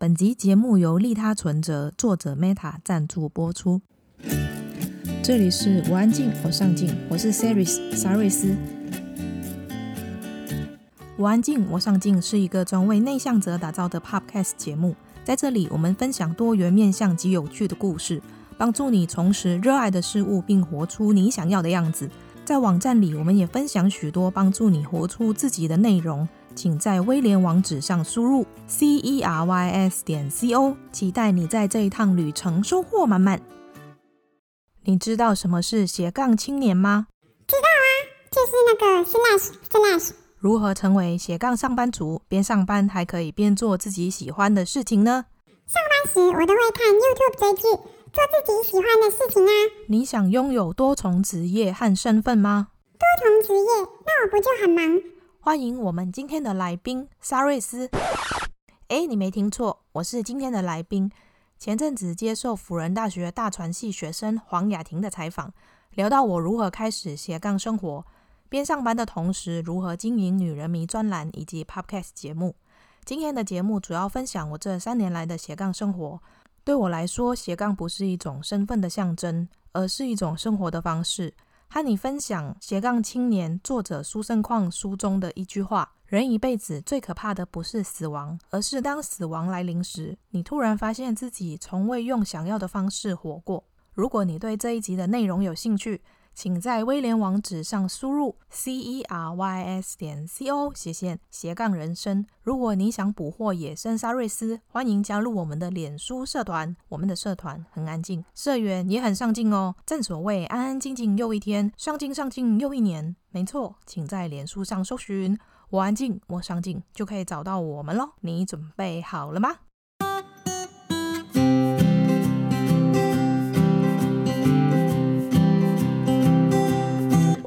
本集节目由利他存折作者 Meta 赞助播出。这里是我安静，我上进，我是 Saris 沙瑞斯。我安静，我上进是一个专为内向者打造的 Podcast 节目，在这里我们分享多元面向及有趣的故事，帮助你重拾热爱的事物，并活出你想要的样子。在网站里，我们也分享许多帮助你活出自己的内容。请在威廉网址上输入 c e r y s 点 c o，期待你在这一趟旅程收获满满。你知道什么是斜杠青年吗？知道啊，就是那个 slash slash。如何成为斜杠上班族，边上班还可以边做自己喜欢的事情呢？上班时我都会看 YouTube 追剧，做自己喜欢的事情啊。你想拥有多重职业和身份吗？多重职业，那我不就很忙？欢迎我们今天的来宾沙瑞斯。诶，你没听错，我是今天的来宾。前阵子接受辅仁大学大传系学生黄雅婷的采访，聊到我如何开始斜杠生活，边上班的同时如何经营女人迷专栏以及 Podcast 节目。今天的节目主要分享我这三年来的斜杠生活。对我来说，斜杠不是一种身份的象征，而是一种生活的方式。和你分享《斜杠青年》作者苏盛况书中的一句话：人一辈子最可怕的不是死亡，而是当死亡来临时，你突然发现自己从未用想要的方式活过。如果你对这一集的内容有兴趣，请在威廉网址上输入 c e r y s 点 c o 斜线斜杠人生。如果你想捕获野生沙瑞斯，欢迎加入我们的脸书社团。我们的社团很安静，社员也很上进哦。正所谓安安静静又一天，上进上进又一年。没错，请在脸书上搜寻“我安静，我上进”，就可以找到我们喽。你准备好了吗？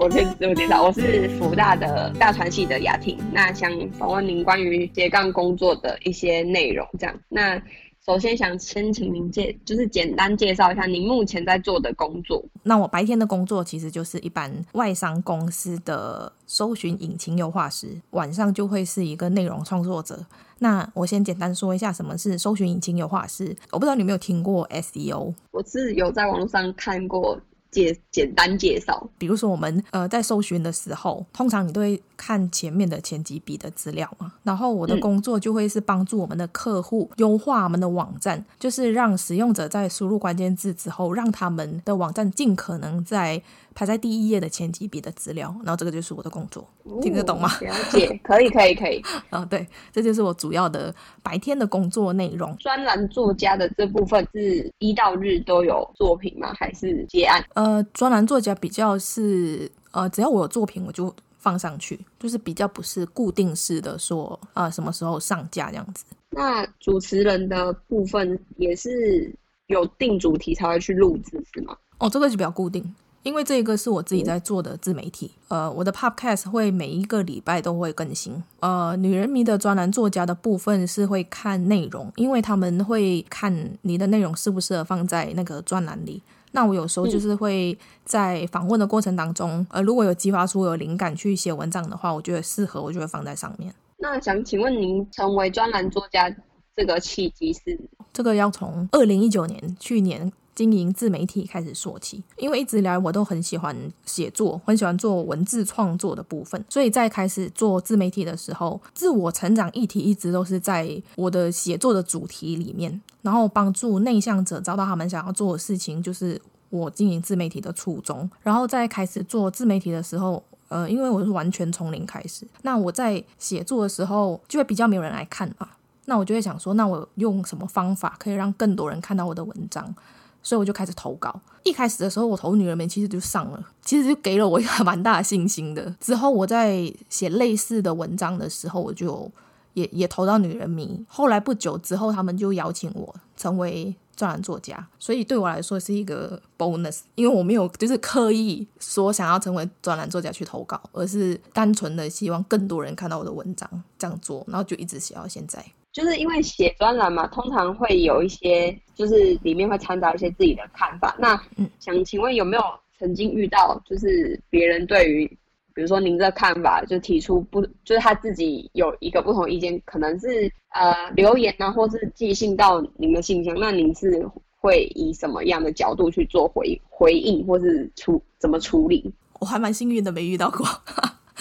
我先自我介绍，我是福大的大传系的雅婷。那想访问您关于斜杠工作的一些内容，这样。那首先想先请您介，就是简单介绍一下您目前在做的工作。那我白天的工作其实就是一般外商公司的搜寻引擎优化师，晚上就会是一个内容创作者。那我先简单说一下什么是搜寻引擎优化师。我不知道你有没有听过 SEO？我是有在网络上看过。介简单介绍，比如说我们呃在搜寻的时候，通常你都会看前面的前几笔的资料嘛。然后我的工作就会是帮助我们的客户优化我们的网站，嗯、就是让使用者在输入关键字之后，让他们的网站尽可能在排在第一页的前几笔的资料。然后这个就是我的工作，哦、听得懂吗？了解，可以，可以，可以。嗯，对，这就是我主要的白天的工作内容。专栏作家的这部分是一到日都有作品吗？还是接案？呃，专栏作家比较是呃，只要我有作品，我就放上去，就是比较不是固定式的说啊、呃，什么时候上架这样子。那主持人的部分也是有定主题才会去录制，是吗？哦，这个就比较固定，因为这个是我自己在做的自媒体。嗯、呃，我的 Podcast 会每一个礼拜都会更新。呃，女人迷的专栏作家的部分是会看内容，因为他们会看你的内容适不适合放在那个专栏里。那我有时候就是会在访问的过程当中，嗯、呃，如果有激发出有灵感去写文章的话，我觉得适合，我就会放在上面。那想请问您成为专栏作家这个契机是？这个要从二零一九年去年经营自媒体开始说起，因为一直以来我都很喜欢写作，很喜欢做文字创作的部分，所以在开始做自媒体的时候，自我成长议题一直都是在我的写作的主题里面。然后帮助内向者找到他们想要做的事情，就是我经营自媒体的初衷。然后在开始做自媒体的时候，呃，因为我是完全从零开始，那我在写作的时候就会比较没有人来看嘛。那我就会想说，那我用什么方法可以让更多人看到我的文章？所以我就开始投稿。一开始的时候，我投女人迷其实就上了，其实就给了我一个 蛮大的信心的。之后我在写类似的文章的时候，我就。也也投到女人迷，后来不久之后，他们就邀请我成为专栏作家，所以对我来说是一个 bonus，因为我没有就是刻意说想要成为专栏作家去投稿，而是单纯的希望更多人看到我的文章这样做，然后就一直写到现在。就是因为写专栏嘛，通常会有一些就是里面会掺杂一些自己的看法。那想请问有没有曾经遇到就是别人对于比如说您的看法，就提出不，就是他自己有一个不同意见，可能是呃留言啊，或是寄信到您的信箱，那您是会以什么样的角度去做回回应，或是处怎么处理？我还蛮幸运的，没遇到过，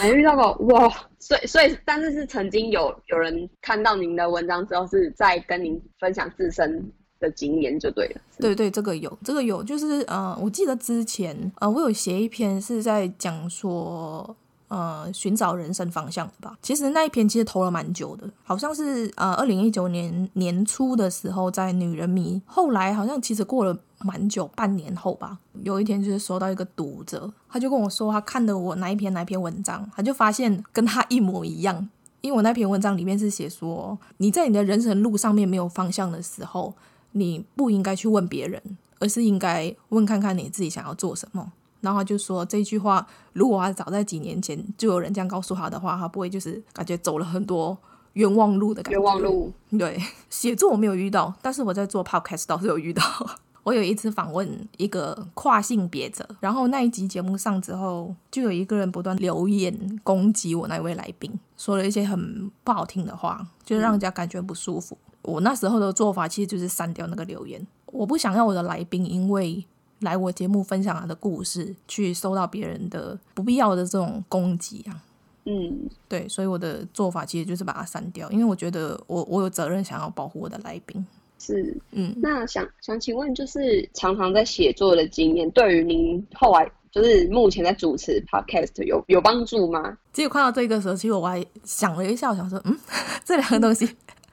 没遇到过哇！所以所以，但是是曾经有有人看到您的文章之后，是在跟您分享自身的经验就对了，对对，这个有，这个有，就是呃，我记得之前呃，我有写一篇是在讲说呃，寻找人生方向的吧。其实那一篇其实投了蛮久的，好像是呃，二零一九年年初的时候在女人迷，后来好像其实过了蛮久，半年后吧，有一天就是收到一个读者，他就跟我说他看的我哪一篇哪一篇文章，他就发现跟他一模一样，因为我那篇文章里面是写说你在你的人生路上面没有方向的时候。你不应该去问别人，而是应该问看看你自己想要做什么。然后他就说这句话，如果他早在几年前就有人这样告诉他的话，他不会就是感觉走了很多冤枉路的感觉。冤枉路。对，写作我没有遇到，但是我在做 podcast 倒是有遇到。我有一次访问一个跨性别者，然后那一集节目上之后，就有一个人不断留言攻击我那位来宾，说了一些很不好听的话，就让人家感觉不舒服。嗯我那时候的做法其实就是删掉那个留言，我不想要我的来宾因为来我节目分享他的故事，去受到别人的不必要的这种攻击啊。嗯，对，所以我的做法其实就是把它删掉，因为我觉得我我有责任想要保护我的来宾。是，嗯，那想想请问，就是常常在写作的经验，对于您后来就是目前在主持 podcast 有有帮助吗？其实看到这个时候，其实我还想了一下，我想说，嗯，这两个东西。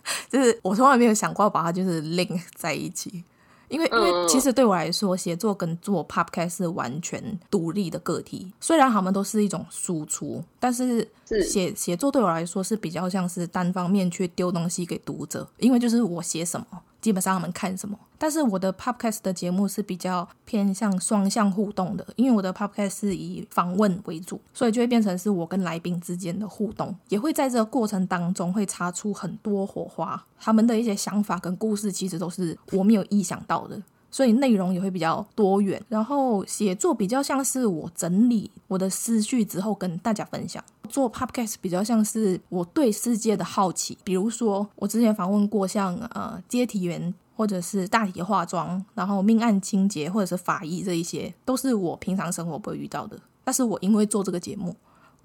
就是我从来没有想过要把它就是 link 在一起，因为因为其实对我来说，写作跟做 podcast 是完全独立的个体。虽然他们都是一种输出，但是写写作对我来说是比较像是单方面去丢东西给读者，因为就是我写什么。基本上他们看什么，但是我的 podcast 的节目是比较偏向双向互动的，因为我的 podcast 是以访问为主，所以就会变成是我跟来宾之间的互动，也会在这个过程当中会擦出很多火花，他们的一些想法跟故事其实都是我没有意想到的，所以内容也会比较多元。然后写作比较像是我整理我的思绪之后跟大家分享。做 podcast 比较像是我对世界的好奇，比如说我之前访问过像呃接体员或者是大体化妆，然后命案清洁或者是法医这一些，都是我平常生活不会遇到的。但是我因为做这个节目。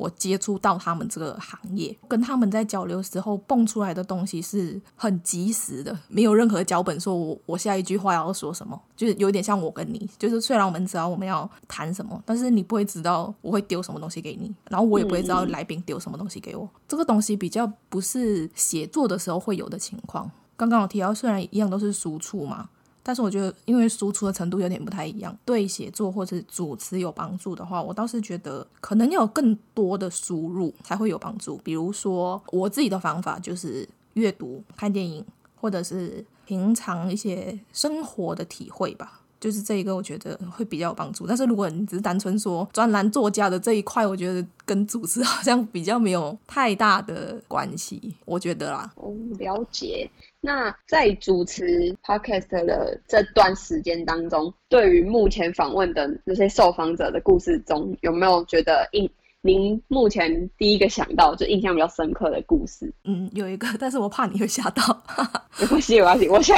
我接触到他们这个行业，跟他们在交流时候蹦出来的东西是很及时的，没有任何脚本说我我下一句话要说什么，就是有点像我跟你，就是虽然我们知道我们要谈什么，但是你不会知道我会丢什么东西给你，然后我也不会知道来宾丢什么东西给我。这个东西比较不是写作的时候会有的情况。刚刚我提到，虽然一样都是输出嘛。但是我觉得，因为输出的程度有点不太一样，对写作或者主持有帮助的话，我倒是觉得可能要有更多的输入才会有帮助。比如说，我自己的方法就是阅读、看电影，或者是平常一些生活的体会吧。就是这一个，我觉得会比较有帮助。但是如果你只是单纯说专栏作家的这一块，我觉得跟主持 好像比较没有太大的关系。我觉得啦，哦，了解。那在主持 podcast 的这段时间当中，对于目前访问的那些受访者的故事中，有没有觉得印您目前第一个想到就印象比较深刻的故事？嗯，有一个，但是我怕你会吓到。没关系，没关系，我想。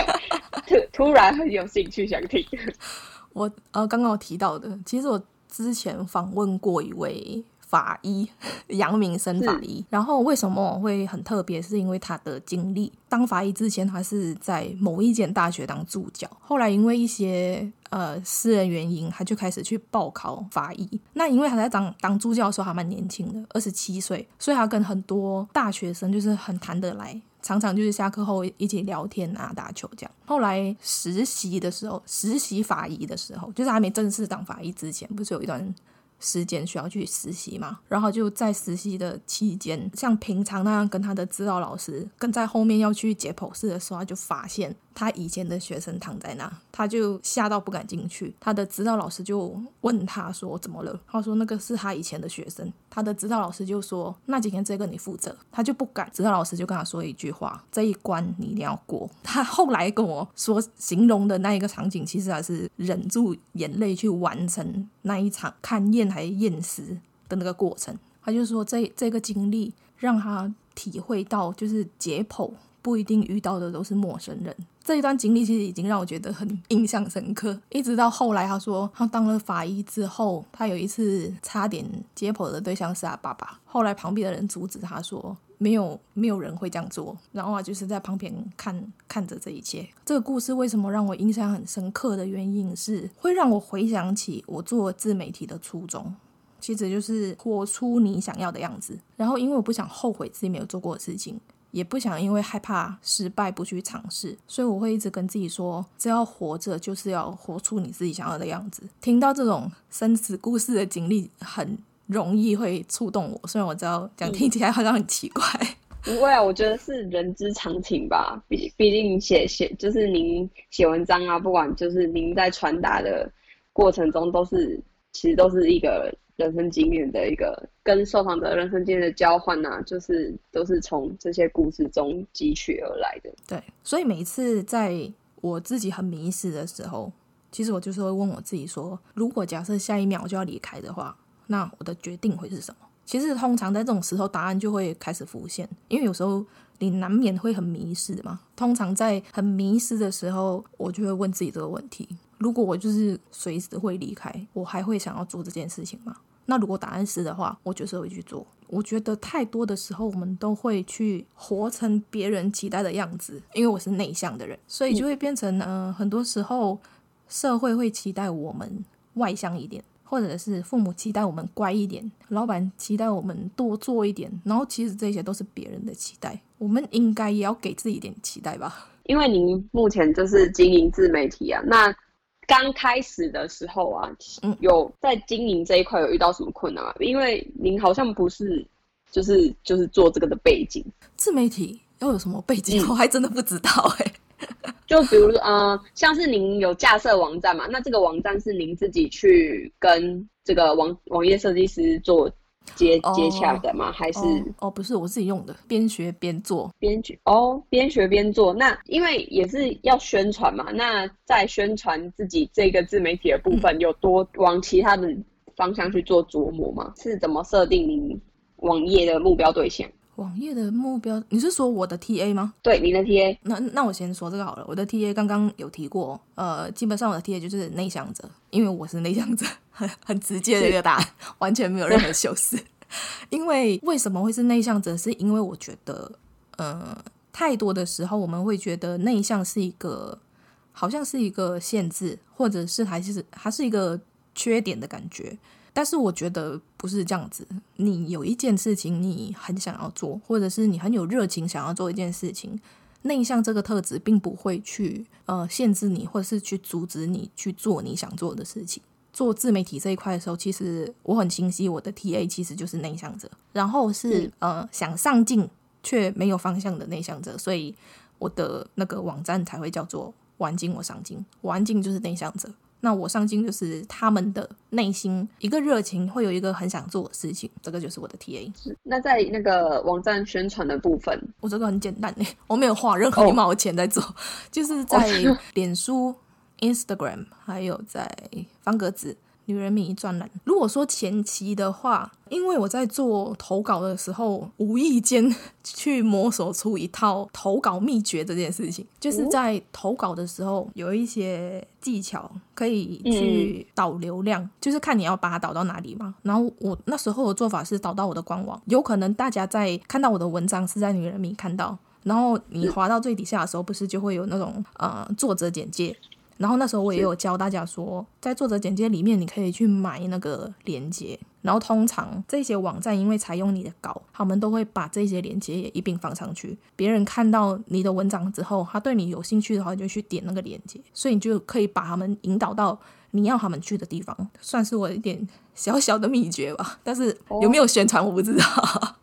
突 突然很有兴趣想听，我呃刚刚我提到的，其实我之前访问过一位法医 杨明生法医，然后为什么我会很特别？是因为他的经历，当法医之前他是在某一间大学当助教，后来因为一些呃私人原因，他就开始去报考法医。那因为他在当当助教的时候还蛮年轻的，二十七岁，所以他跟很多大学生就是很谈得来。常常就是下课后一起聊天啊，打球这样。后来实习的时候，实习法医的时候，就是还没正式当法医之前，不是有一段时间需要去实习嘛？然后就在实习的期间，像平常那样跟他的指导老师，跟在后面要去解剖室的时候，他就发现。他以前的学生躺在那，他就吓到不敢进去。他的指导老师就问他说：“怎么了？”他说：“那个是他以前的学生。”他的指导老师就说：“那今天这个你负责。”他就不敢。指导老师就跟他说一句话：“这一关你一定要过。” 他后来跟我说形容的那一个场景，其实还是忍住眼泪去完成那一场勘验还验尸的那个过程。他就说这这个经历让他体会到，就是解剖不一定遇到的都是陌生人。这一段经历其实已经让我觉得很印象深刻，一直到后来他说他当了法医之后，他有一次差点解剖的对象是他爸爸，后来旁边的人阻止他说没有没有人会这样做，然后啊就是在旁边看看着这一切。这个故事为什么让我印象很深刻的原因是会让我回想起我做自媒体的初衷，其实就是活出你想要的样子。然后因为我不想后悔自己没有做过的事情。也不想因为害怕失败不去尝试，所以我会一直跟自己说，只要活着就是要活出你自己想要的样子。听到这种生死故事的经历，很容易会触动我。虽然我知道讲 听起来好像很奇怪，不会啊，我觉得是人之常情吧。毕毕竟写写就是您写文章啊，不管就是您在传达的过程中，都是其实都是一个。人生经验的一个跟受访者人生经验的交换呐、啊，就是都是从这些故事中汲取而来的。对，所以每一次在我自己很迷失的时候，其实我就是会问我自己说：如果假设下一秒我就要离开的话，那我的决定会是什么？其实通常在这种时候，答案就会开始浮现，因为有时候你难免会很迷失嘛。通常在很迷失的时候，我就会问自己这个问题。如果我就是随时会离开，我还会想要做这件事情吗？那如果答案是的话，我就是会去做。我觉得太多的时候，我们都会去活成别人期待的样子，因为我是内向的人，所以就会变成呃，很多时候社会会期待我们外向一点，或者是父母期待我们乖一点，老板期待我们多做一点，然后其实这些都是别人的期待，我们应该也要给自己一点期待吧。因为您目前就是经营自媒体啊，那。刚开始的时候啊，有在经营这一块有遇到什么困难吗？因为您好像不是，就是就是做这个的背景，自媒体要有什么背景，我还真的不知道哎、欸。就比如呃，像是您有架设网站嘛，那这个网站是您自己去跟这个网网页设计师做。接接洽的吗？还是哦，哦，不是我自己用的，边学边做，边学哦，边学边做。那因为也是要宣传嘛，那在宣传自己这个自媒体的部分，有多往其他的方向去做琢磨吗？嗯、是怎么设定你网页的目标对象？网页的目标，你是说我的 TA 吗？对，你的 TA。那那我先说这个好了。我的 TA 刚刚有提过，呃，基本上我的 TA 就是内向者，因为我是内向者，很 很直接的一个答案，完全没有任何修饰。因为为什么会是内向者？是因为我觉得，呃，太多的时候我们会觉得内向是一个，好像是一个限制，或者是还是它是一个缺点的感觉。但是我觉得不是这样子，你有一件事情你很想要做，或者是你很有热情想要做一件事情，内向这个特质并不会去呃限制你，或者是去阻止你去做你想做的事情。做自媒体这一块的时候，其实我很清晰，我的 TA 其实就是内向者，然后是呃想上进却没有方向的内向者，所以我的那个网站才会叫做“玩进我上进”，我安静就是内向者。那我上进就是他们的内心一个热情，会有一个很想做的事情，这个就是我的 TA。是，那在那个网站宣传的部分，我这个很简单诶，我没有花任何一毛钱在做，oh. 就是在脸书、Instagram，还有在方格子。女人迷专栏。如果说前期的话，因为我在做投稿的时候，无意间去摸索出一套投稿秘诀这件事情，就是在投稿的时候有一些技巧可以去导流量，嗯、就是看你要把它导到哪里嘛。然后我那时候的做法是导到我的官网，有可能大家在看到我的文章是在女人迷看到，然后你滑到最底下的时候，不是就会有那种呃作者简介。然后那时候我也有教大家说，在作者简介里面你可以去买那个链接。然后通常这些网站因为采用你的稿，他们都会把这些链接也一并放上去。别人看到你的文章之后，他对你有兴趣的话，就去点那个链接，所以你就可以把他们引导到你要他们去的地方。算是我一点小小的秘诀吧。但是有没有宣传我不知道。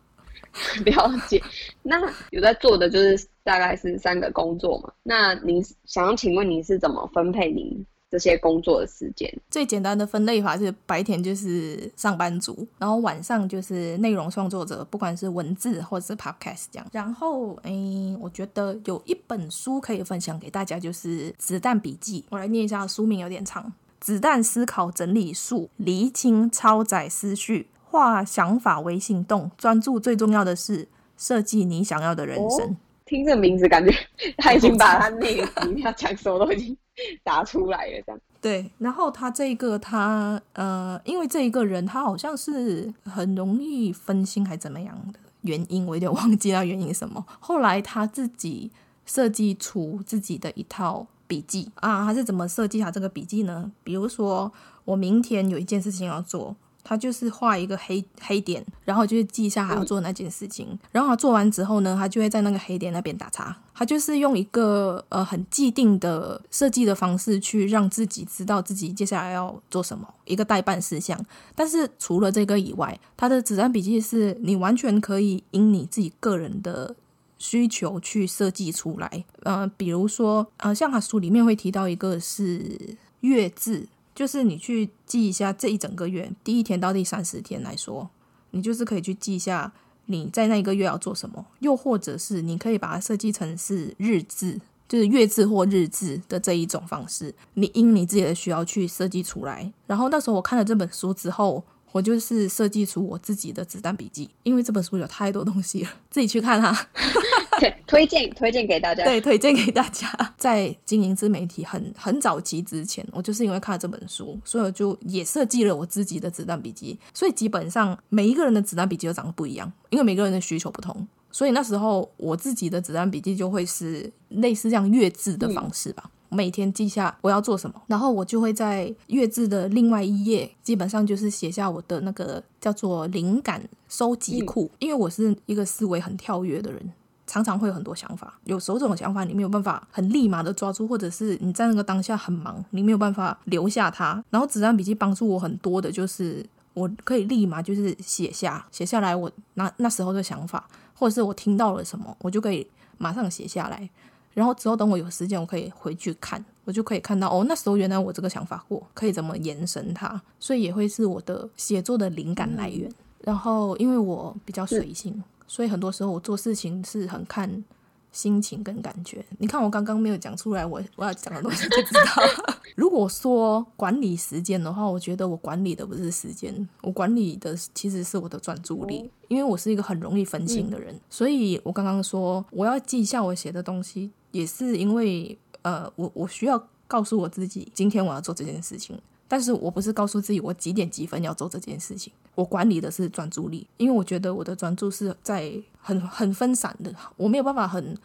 了解，那有在做的就是大概是三个工作嘛。那您想请问您是怎么分配您这些工作的时间？最简单的分类法是白天就是上班族，然后晚上就是内容创作者，不管是文字或者是 podcast 这样。然后，哎，我觉得有一本书可以分享给大家，就是《子弹笔记》。我来念一下书名，有点长，《子弹思考整理术：厘清超载思绪》。化想法为行动，专注最重要的是设计你想要的人生。哦、听这名字，感觉他已经把他那个里面要讲什么都已经 打出来了，这样。对，然后他这个他呃，因为这一个人他好像是很容易分心还怎么样的原因，我有点忘记了原因什么。后来他自己设计出自己的一套笔记啊，他是怎么设计他这个笔记呢？比如说我明天有一件事情要做。他就是画一个黑黑点，然后就是记下还要做那件事情，然后他做完之后呢，他就会在那个黑点那边打叉。他就是用一个呃很既定的设计的方式去让自己知道自己接下来要做什么，一个代办事项。但是除了这个以外，他的子弹笔记是你完全可以因你自己个人的需求去设计出来。呃，比如说呃，像他书里面会提到一个是月字。就是你去记一下这一整个月，第一天到第三十天来说，你就是可以去记一下你在那一个月要做什么，又或者是你可以把它设计成是日志，就是月志或日志的这一种方式，你因你自己的需要去设计出来。然后那时候我看了这本书之后。我就是设计出我自己的子弹笔记，因为这本书有太多东西了，自己去看哈 哈。推荐推荐给大家，对，推荐给大家。在经营自媒体很很早期之前，我就是因为看了这本书，所以我就也设计了我自己的子弹笔记。所以基本上每一个人的子弹笔记都长得不一样，因为每个人的需求不同。所以那时候我自己的子弹笔记就会是类似这样月字的方式吧。嗯每天记下我要做什么，然后我就会在月志的另外一页，基本上就是写下我的那个叫做灵感收集库。因为我是一个思维很跳跃的人，常常会有很多想法。有时候这种想法你没有办法很立马的抓住，或者是你在那个当下很忙，你没有办法留下它。然后子弹笔记帮助我很多的就是，我可以立马就是写下写下来我那那时候的想法，或者是我听到了什么，我就可以马上写下来。然后之后等我有时间，我可以回去看，我就可以看到哦，那时候原来我这个想法过，可以怎么延伸它，所以也会是我的写作的灵感来源。然后因为我比较随性，所以很多时候我做事情是很看心情跟感觉。你看我刚刚没有讲出来，我我要讲的东西就知道。如果说管理时间的话，我觉得我管理的不是时间，我管理的其实是我的专注力，因为我是一个很容易分心的人，所以我刚刚说我要记一下我写的东西。也是因为，呃，我我需要告诉我自己，今天我要做这件事情，但是我不是告诉自己我几点几分要做这件事情。我管理的是专注力，因为我觉得我的专注是在很很分散的，我没有办法很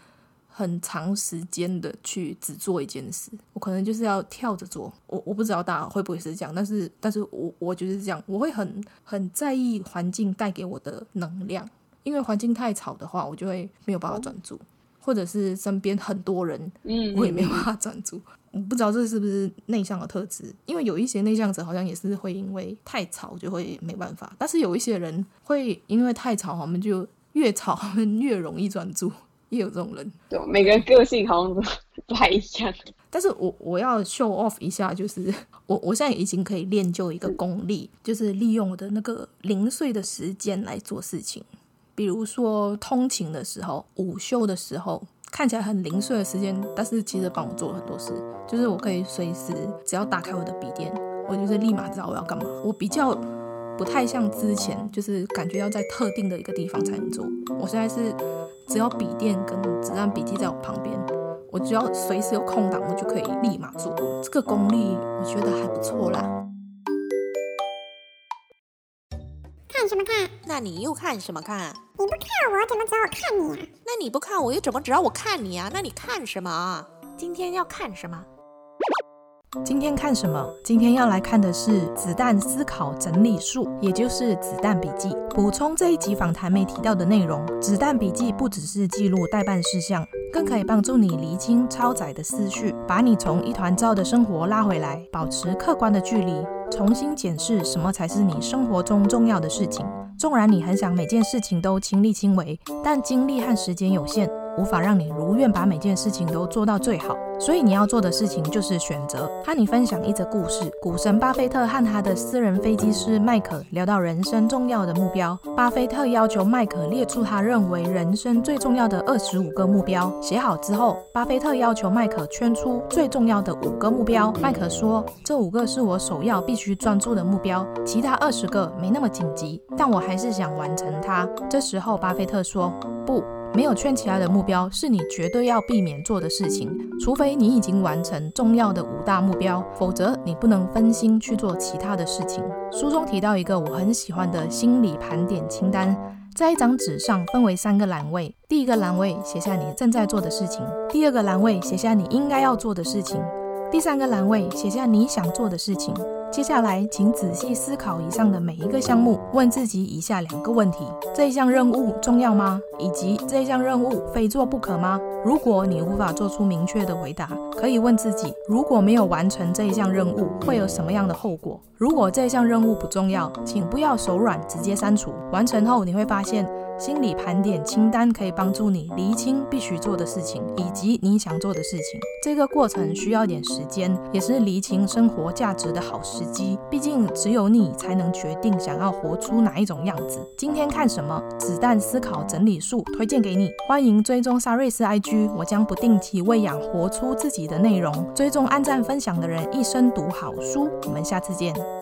很长时间的去只做一件事，我可能就是要跳着做。我我不知道大家会不会是这样，但是但是我我觉得是这样，我会很很在意环境带给我的能量，因为环境太吵的话，我就会没有办法专注。或者是身边很多人，嗯，我也没办法专注。我不知道这是不是内向的特质，因为有一些内向者好像也是会因为太吵就会没办法，但是有一些人会因为太吵，他们就越吵他们越容易专注，也有这种人。对，每个人个性好像都 不太一样。但是我我要 show off 一下，就是我我现在已经可以练就一个功力，就是利用我的那个零碎的时间来做事情。比如说通勤的时候、午休的时候，看起来很零碎的时间，但是其实帮我做了很多事。就是我可以随时只要打开我的笔电，我就是立马知道我要干嘛。我比较不太像之前，就是感觉要在特定的一个地方才能做。我现在是只要笔电跟子弹笔记在我旁边，我只要随时有空档，我就可以立马做。这个功力我觉得还不错啦。看什么看？那你又看什么看？你不看我，怎么知道我看你啊？那你不看我，又怎么知道我看你啊？那你看什么？今天要看什么？今天看什么？今天要来看的是《子弹思考整理术》，也就是《子弹笔记》。补充这一集访谈没提到的内容，《子弹笔记》不只是记录待办事项，更可以帮助你厘清超载的思绪，把你从一团糟的生活拉回来，保持客观的距离。重新检视什么才是你生活中重要的事情。纵然你很想每件事情都亲力亲为，但精力和时间有限，无法让你如愿把每件事情都做到最好。所以你要做的事情就是选择。和你分享一则故事：股神巴菲特和他的私人飞机师麦可聊到人生重要的目标。巴菲特要求麦可列出他认为人生最重要的二十五个目标。写好之后，巴菲特要求麦可圈出最重要的五个目标。麦可说：“这五个是我首要必须专注的目标，其他二十个没那么紧急，但我还是想完成它。”这时候，巴菲特说：“不。”没有圈起来的目标是你绝对要避免做的事情，除非你已经完成重要的五大目标，否则你不能分心去做其他的事情。书中提到一个我很喜欢的心理盘点清单，在一张纸上分为三个栏位，第一个栏位写下你正在做的事情，第二个栏位写下你应该要做的事情，第三个栏位写下你想做的事情。接下来，请仔细思考以上的每一个项目，问自己以下两个问题：这项任务重要吗？以及这项任务非做不可吗？如果你无法做出明确的回答，可以问自己：如果没有完成这一项任务，会有什么样的后果？如果这项任务不重要，请不要手软，直接删除。完成后，你会发现。心理盘点清单可以帮助你厘清必须做的事情，以及你想做的事情。这个过程需要点时间，也是厘清生活价值的好时机。毕竟只有你才能决定想要活出哪一种样子。今天看什么？子弹思考整理术推荐给你。欢迎追踪沙瑞斯 IG，我将不定期喂养活出自己的内容。追踪按赞分享的人，一生读好书。我们下次见。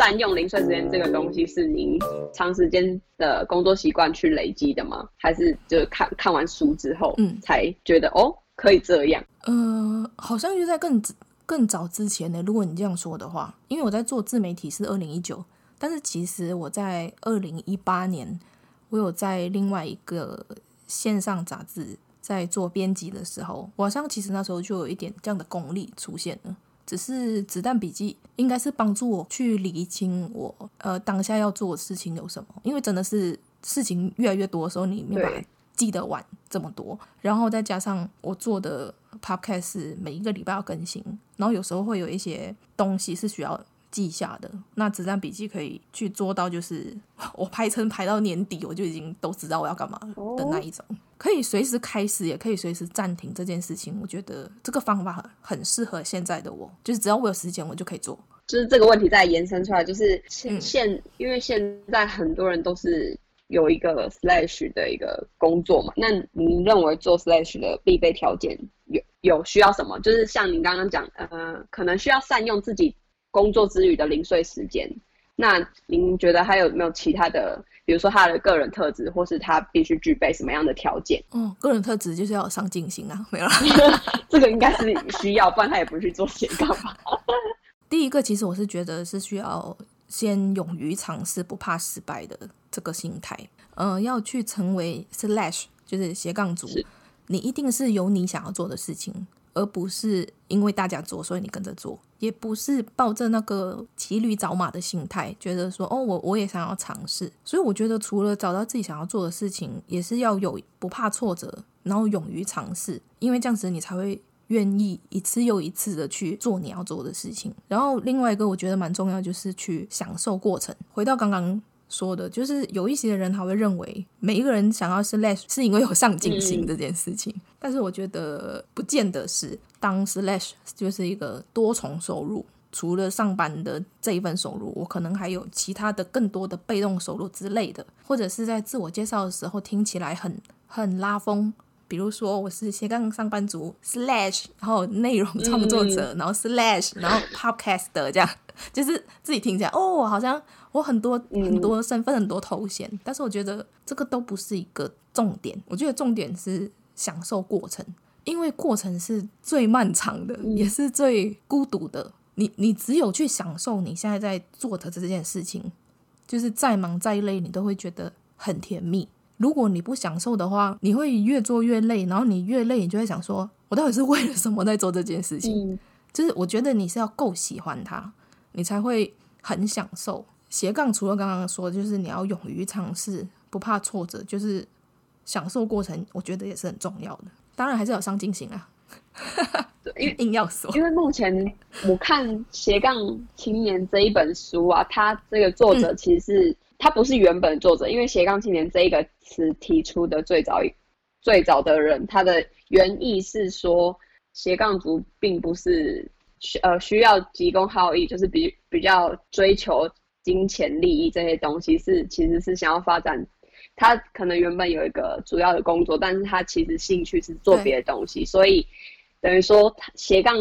善用零碎时间这个东西是您长时间的工作习惯去累积的吗？还是就看看完书之后，嗯，才觉得哦可以这样？呃，好像就在更更早之前呢。如果你这样说的话，因为我在做自媒体是二零一九，但是其实我在二零一八年，我有在另外一个线上杂志在做编辑的时候，我好像其实那时候就有一点这样的功力出现了。只是子弹笔记应该是帮助我去理清我呃当下要做的事情有什么，因为真的是事情越来越多的时候，你没办法记得完这么多，然后再加上我做的 podcast 每一个礼拜要更新，然后有时候会有一些东西是需要。记下的那子弹笔记可以去做到，就是 我排程排到年底，我就已经都知道我要干嘛的那一种，可以随时开始，也可以随时暂停这件事情。我觉得这个方法很适合现在的我，就是只要我有时间，我就可以做。就是这个问题再延伸出来，就是现现、嗯、因为现在很多人都是有一个 slash 的一个工作嘛，那你认为做 slash 的必备条件有有需要什么？就是像您刚刚讲，呃，可能需要善用自己。工作之余的零碎时间，那您觉得还有没有其他的，比如说他的个人特质，或是他必须具备什么样的条件？哦，个人特质就是要有上进心啊，没有啦，这个应该是需要，不然他也不去做斜杠吧。第一个，其实我是觉得是需要先勇于尝试，不怕失败的这个心态。嗯、呃，要去成为 slash 就是斜杠族，你一定是有你想要做的事情。而不是因为大家做，所以你跟着做，也不是抱着那个骑驴找马的心态，觉得说哦，我我也想要尝试。所以我觉得，除了找到自己想要做的事情，也是要有不怕挫折，然后勇于尝试，因为这样子你才会愿意一次又一次的去做你要做的事情。然后另外一个我觉得蛮重要，就是去享受过程。回到刚刚。说的就是有一些人他会认为每一个人想要 slash 是因为有上进心这件事情，嗯、但是我觉得不见得是。当 slash 就是一个多重收入，除了上班的这一份收入，我可能还有其他的更多的被动收入之类的，或者是在自我介绍的时候听起来很很拉风，比如说我是斜杠上班族 slash，然后内容创作者，嗯、然后 slash，然后 podcast 的这样，就是自己听起来哦，好像。我很多很多身份，很多头衔，嗯，但是我觉得这个都不是一个重点。我觉得重点是享受过程，因为过程是最漫长的，嗯，也是最孤独的。你你只有去享受你现在在做的这件事情，就是再忙再累，你都会觉得很甜蜜。如果你不享受的话，你会越做越累，然后你越累，你就会想说，我到底是为了什么在做这件事情？嗯，就是我觉得你是要够喜欢它，你才会很享受。斜杠除了刚刚说的，就是你要勇于尝试，不怕挫折，就是享受过程，我觉得也是很重要的。当然还是有上进心啊。对，因为硬要说，因为目前我看斜杠青年这一本书啊，它这个作者其实他不是原本作者，因为斜杠青年这一个词提出的最早最早的人，他的原意是说斜杠族并不是需呃需要急公好义，就是比比较追求金钱利益这些东西，是其实是想要发展。他可能原本有一个主要的工作，但是他其实兴趣是做别的东西，所以等于说他斜杠，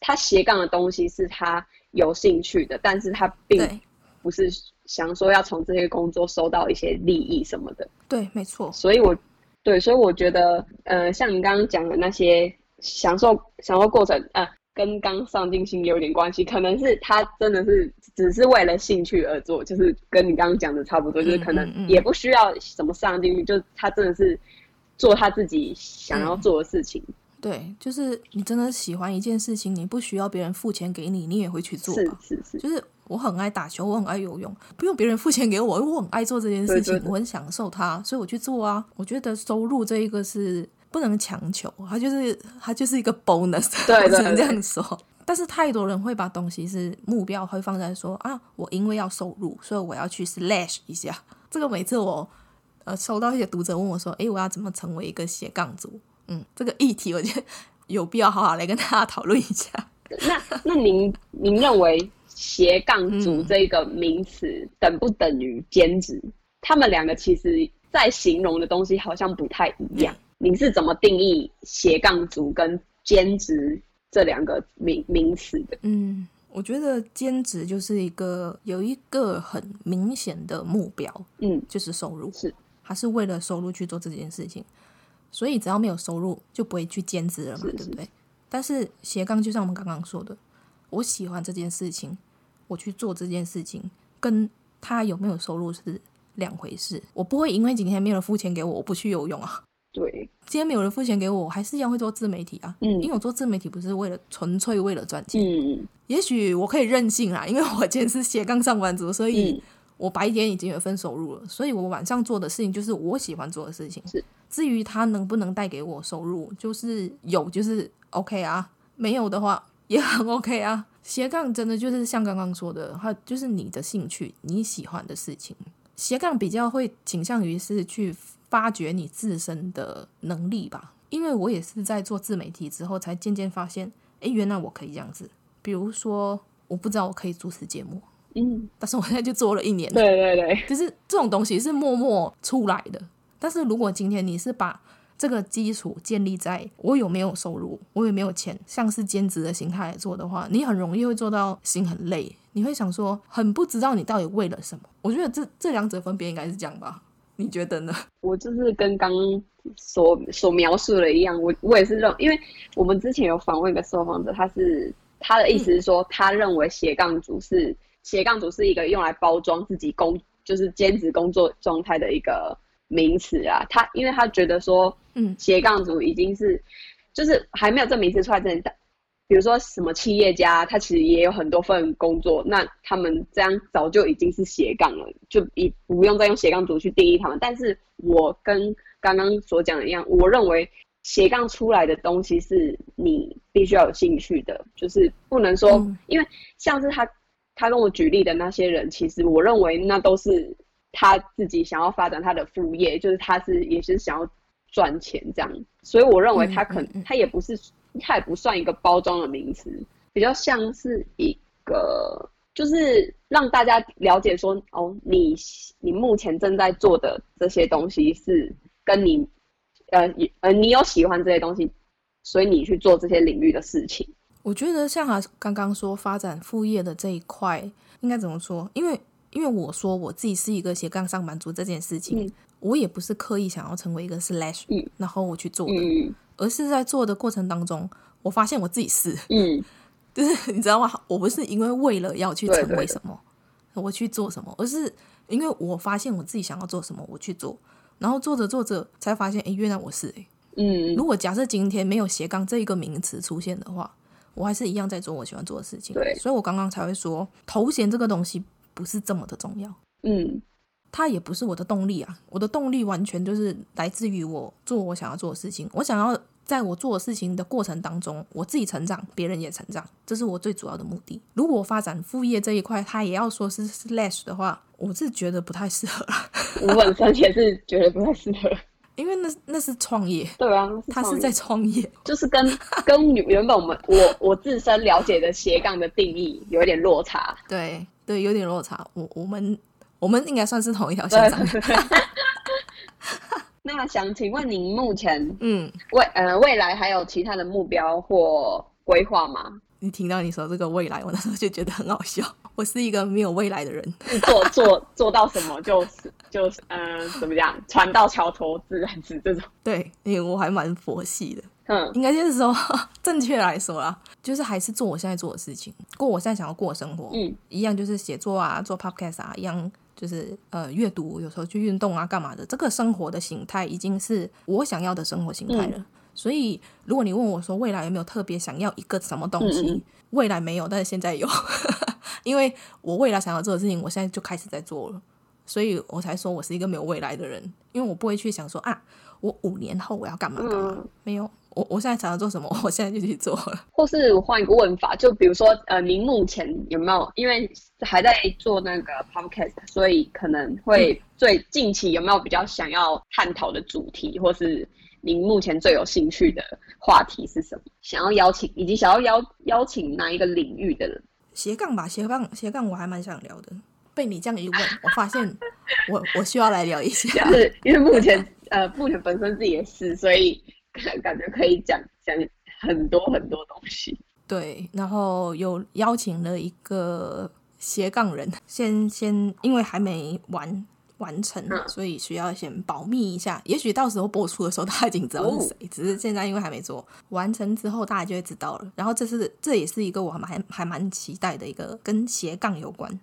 他斜杠的东西是他有兴趣的，但是他并不是想说要从这些工作收到一些利益什么的。对，没错。所以我对，所以我觉得，呃，像你刚刚讲的那些享受享受过程，呃。跟刚上进心有点关系，可能是他真的是只是为了兴趣而做，就是跟你刚刚讲的差不多，就是可能也不需要什么上进心，就他真的是做他自己想要做的事情。对，就是你真的喜欢一件事情，你不需要别人付钱给你，你也会去做。是是是，就是我很爱打球，我很爱游泳，不用别人付钱给我，我很爱做这件事情，对对对，我很享受它，所以我去做啊。我觉得收入这一个是。不能强求，它就是它就是一个 bonus，对，只能这样说。但是太多人会把东西是目标会放在说啊，我因为要收入，所以我要去 slash 一下。这个每次我呃收到一些读者问我说，诶，我要怎么成为一个斜杠族？嗯，这个议题我觉得有必要好好来跟大家讨论一下。那那您您认为斜杠族这个名词等不等于兼职？嗯、他们两个其实在形容的东西好像不太一样。嗯你是怎么定义斜杠族跟兼职这两个名名词的？嗯，我觉得兼职就是一个有一个很明显的目标，嗯，就是收入，是，他是为了收入去做这件事情，所以只要没有收入就不会去兼职了嘛，是是对不对？但是斜杠就像我们刚刚说的，我喜欢这件事情，我去做这件事情，跟他有没有收入是两回事。我不会因为今天没有人付钱给我，我不去游泳啊。对，今天没有人付钱给我，我还是一样会做自媒体啊。嗯，因为我做自媒体不是为了纯粹为了赚钱。嗯，也许我可以任性啦，因为我今天是斜杠上班族，所以我白天已经有份收入了，所以我晚上做的事情就是我喜欢做的事情。是，至于他能不能带给我收入，就是有就是 OK 啊，没有的话也很 OK 啊。斜杠真的就是像刚刚说的，它就是你的兴趣，你喜欢的事情。斜杠比较会倾向于是去。发掘你自身的能力吧，因为我也是在做自媒体之后，才渐渐发现，哎，原来我可以这样子。比如说，我不知道我可以主持节目，嗯，但是我现在就做了一年。对对对，就是这种东西是默默出来的。但是如果今天你是把这个基础建立在我有没有收入，我有没有钱，像是兼职的形态来做的话，你很容易会做到心很累，你会想说，很不知道你到底为了什么。我觉得这这两者分别应该是这样吧。你觉得呢？我就是跟刚所所描述的一样，我我也是认，因为我们之前有访问一个受访者，他是他的意思是说，他认为斜杠族是斜杠族是一个用来包装自己工就是兼职工作状态的一个名词啊。他因为他觉得说，嗯，斜杠族已经是就是还没有这名词出来之前。比如说什么企业家，他其实也有很多份工作，那他们这样早就已经是斜杠了，就不不用再用斜杠族去定义他们。但是我跟刚刚所讲的一样，我认为斜杠出来的东西是你必须要有兴趣的，就是不能说，嗯、因为像是他他跟我举例的那些人，其实我认为那都是他自己想要发展他的副业，就是他是也是想要赚钱这样，所以我认为他可能、嗯嗯嗯、他也不是。他也不算一个包装的名词，比较像是一个，就是让大家了解说，哦，你你目前正在做的这些东西是跟你，呃，呃，你有喜欢这些东西，所以你去做这些领域的事情。我觉得像他刚刚说发展副业的这一块，应该怎么说？因为因为我说我自己是一个斜杠上班族这件事情，嗯、我也不是刻意想要成为一个 slash，嗯，然后我去做的。嗯而是在做的过程当中，我发现我自己是，嗯，就是你知道吗？我不是因为为了要去成为什么，对对对，我去做什么，而是因为我发现我自己想要做什么，我去做，然后做着做着才发现，哎，原来我是哎，嗯。如果假设今天没有斜杠这一个名词出现的话，我还是一样在做我喜欢做的事情。对，所以我刚刚才会说，头衔这个东西不是这么的重要。嗯。它也不是我的动力啊，我的动力完全就是来自于我做我想要做的事情。我想要在我做的事情的过程当中，我自己成长，别人也成长，这是我最主要的目的。如果我发展副业这一块，他也要说是 slash 的话，我是觉得不太适合。我本身也是觉得不太适合，因为那那是创业，对啊，他是在创业，就是跟跟原本我们我我自身了解的斜杠的定义有一点落差。对对，有点落差。我我们我们应该算是同一条线上。那想请问您目前 嗯未呃未来还有其他的目标或规划吗？你听到你说这个未来，我那时候就觉得很好笑。我是一个没有未来的人，做做做到什么就是就是呃怎么讲，船到桥头自然直这种。对，因为我还蛮佛系的。嗯，应该就是说 正确来说啦，就是还是做我现在做的事情，过我现在想要过的生活。嗯，一样就是写作啊，做 podcast 啊，一样。就是呃，阅读，有时候去运动啊，干嘛的？这个生活的形态已经是我想要的生活形态了。嗯、所以，如果你问我说未来有没有特别想要一个什么东西，未来没有，但是现在有，因为我未来想要做的事情，我现在就开始在做了，所以我才说我是一个没有未来的人，因为我不会去想说啊，我五年后我要干嘛干嘛，嗯、没有。我我现在想要做什么，我现在就去做了。或是我换一个问法，就比如说，呃，您目前有没有因为还在做那个 podcast，所以可能会最近期有没有比较想要探讨的主题，或是您目前最有兴趣的话题是什么？想要邀请，以及想要邀邀请哪一个领域的人？斜杠吧，斜杠斜杠，我还蛮想聊的。被你这样一问，我发现我我需要来聊一下，就是因为目前呃目前本身自己也是，所以。感觉可以讲讲很多很多东西。对，然后有邀请了一个斜杠人，先先因为还没完完成，嗯、所以需要先保密一下。也许到时候播出的时候，大家已经知道是谁，哦、只是现在因为还没做完成之后，大家就会知道了。然后这是这也是一个我还蛮还蛮期待的一个跟斜杠有关。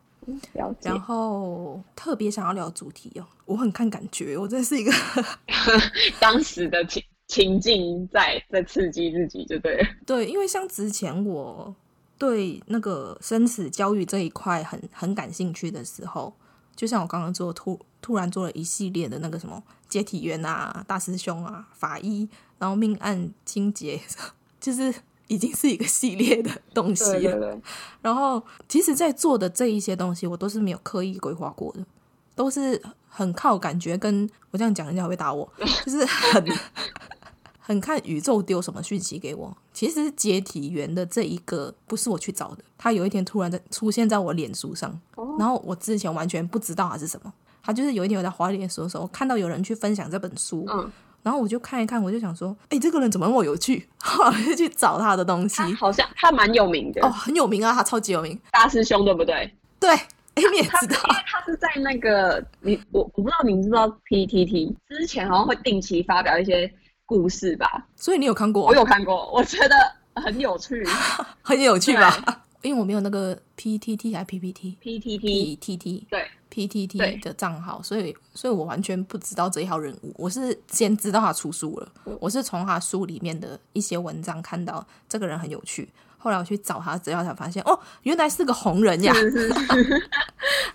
然后特别想要聊主题哦，我很看感觉，我真的是一个 当时的情。情境在在刺激自己，就对了。对，因为像之前我对那个生死教育这一块很很感兴趣的时候，就像我刚刚做突突然做了一系列的那个什么接体员啊、大师兄啊、法医，然后命案清洁，就是已经是一个系列的东西了。对对对。然后其实，在做的这一些东西，我都是没有刻意规划过的，都是很靠感觉跟。跟我这样讲，人家会打我，就是很。很看宇宙丢什么讯息给我。其实解体员的这一个不是我去找的，他有一天突然在出现在我脸书上，然后我之前完全不知道他是什么。他就是有一天我在滑脸书的时候，看到有人去分享这本书，嗯，然后我就看一看，我就想说，哎，这个人怎么那么有趣？我就去找他的东西。好像他蛮有名的哦，很有名啊，他超级有名，大师兄对不对？对，哎，你也知道，因为他是在那个你我我不知道你知不知道 PTT 之前好像会定期发表一些。故事吧，所以你有看过？我有看过，我觉得很有趣，很有趣吧？因为我没有那个 P T T 还 P P T，P T T T T 对 P T T 的账号，所以所以我完全不知道这一号人物。我是先知道他出书了，嗯、我是从他书里面的一些文章看到这个人很有趣。后来我去找他资料才发现，哦，原来是个红人呀！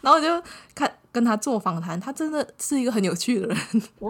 然后我就看跟他做访谈，他真的是一个很有趣的人。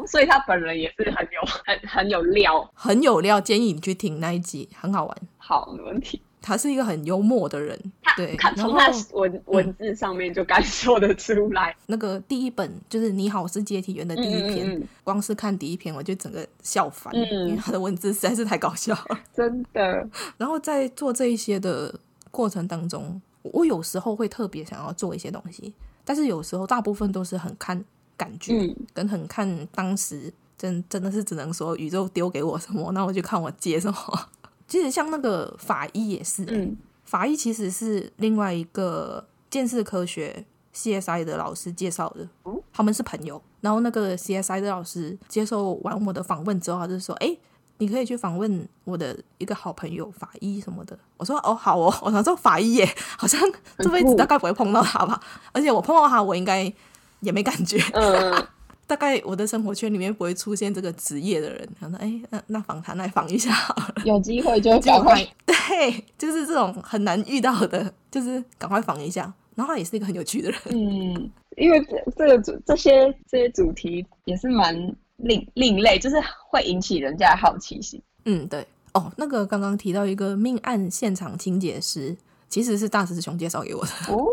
所以他本人也是很有很很有料，很有料。建议你去听那一集，很好玩。好，没问题。他是一个很幽默的人，他对，从他文文字上面就感受得出来。那个第一本就是《你好，我是接体员》的第一篇，嗯嗯、光是看第一篇我就整个笑翻，嗯、因为他的文字实在是太搞笑了，真的。然后在做这一些的过程当中，我有时候会特别想要做一些东西，但是有时候大部分都是很看感觉，嗯、跟很看当时真真的是只能说宇宙丢给我什么，那我就看我接什么。其实像那个法医也是，嗯，法医其实是另外一个建设科学 CSI 的老师介绍的，嗯，他们是朋友。然后那个 CSI 的老师接受完我的访问之后，他就说：“哎，你可以去访问我的一个好朋友法医什么的。”我说：“哦，好哦。”我想说法医耶，好像这辈子大概不会碰到他吧？而且我碰到他，我应该也没感觉。嗯。大概我的生活圈里面不会出现这个职业的人，他说：“哎，那那访谈来访一下好了，有机会就 赶快。”对，就是这种很难遇到的，就是赶快访一下。然后他也是一个很有趣的人，嗯，因为这这个主这些这些主题也是蛮另另类，就是会引起人家的好奇心。嗯，对。哦，那个刚刚提到一个命案现场清洁师，其实是大师兄介绍给我的。哦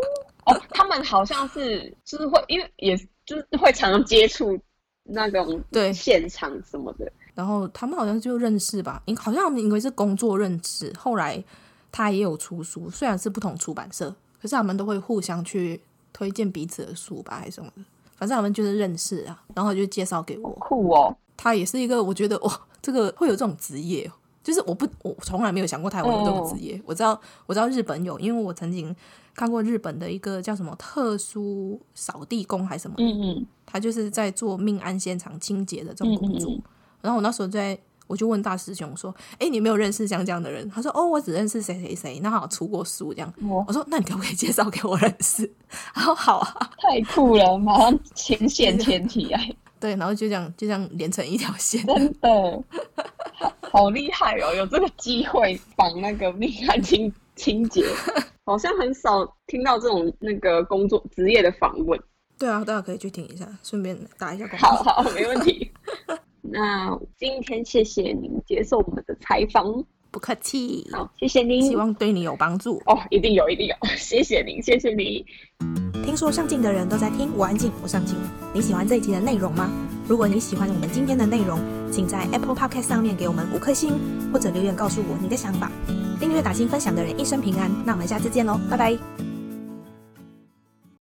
哦，他们好像是就是会，因为也就是会常常接触那种对现场什么的。然后他们好像就认识吧，因好像他们因为是工作认识，后来他也有出书，虽然是不同出版社，可是他们都会互相去推荐彼此的书吧，还是什么的。反正他们就是认识啊，然后就介绍给我。酷哦，他也是一个，我觉得哇，这个会有这种职业。就是我不，我从来没有想过台湾有这种职业。Oh. 我知道，我知道日本有，因为我曾经看过日本的一个叫什么特殊扫地工还是什么，嗯嗯，他就是在做命案现场清洁的这种工作。Mm -hmm. 然后我那时候在，我就问大师兄说：“哎，你没有认识像这样的人？”他说：“哦，我只认识谁谁谁，那好像出过书这样。Oh. ”我说：“那你可不可以介绍给我认识？”然后：“好啊。”太酷了，马上牵线牵起来。对，然后就这样就这样连成一条线，真的。好厉害哦！有这个机会绑那个命案清清洁，好像很少听到这种那个工作职业的访问。对啊，大家可以去听一下，顺便打一下广告。好好，没问题。那今天谢谢您接受我们的采访，不客气。好，谢谢您，希望对你有帮助哦，一定有，一定有。谢谢您，谢谢你。听说上镜的人都在听，我安静，我上镜。你喜欢这一集的内容吗？如果你喜欢我们今天的内容，请在 Apple Podcast 上面给我们五颗星，或者留言告诉我你的想法。订阅、打星、分享的人一生平安。那我们下次见喽，拜拜。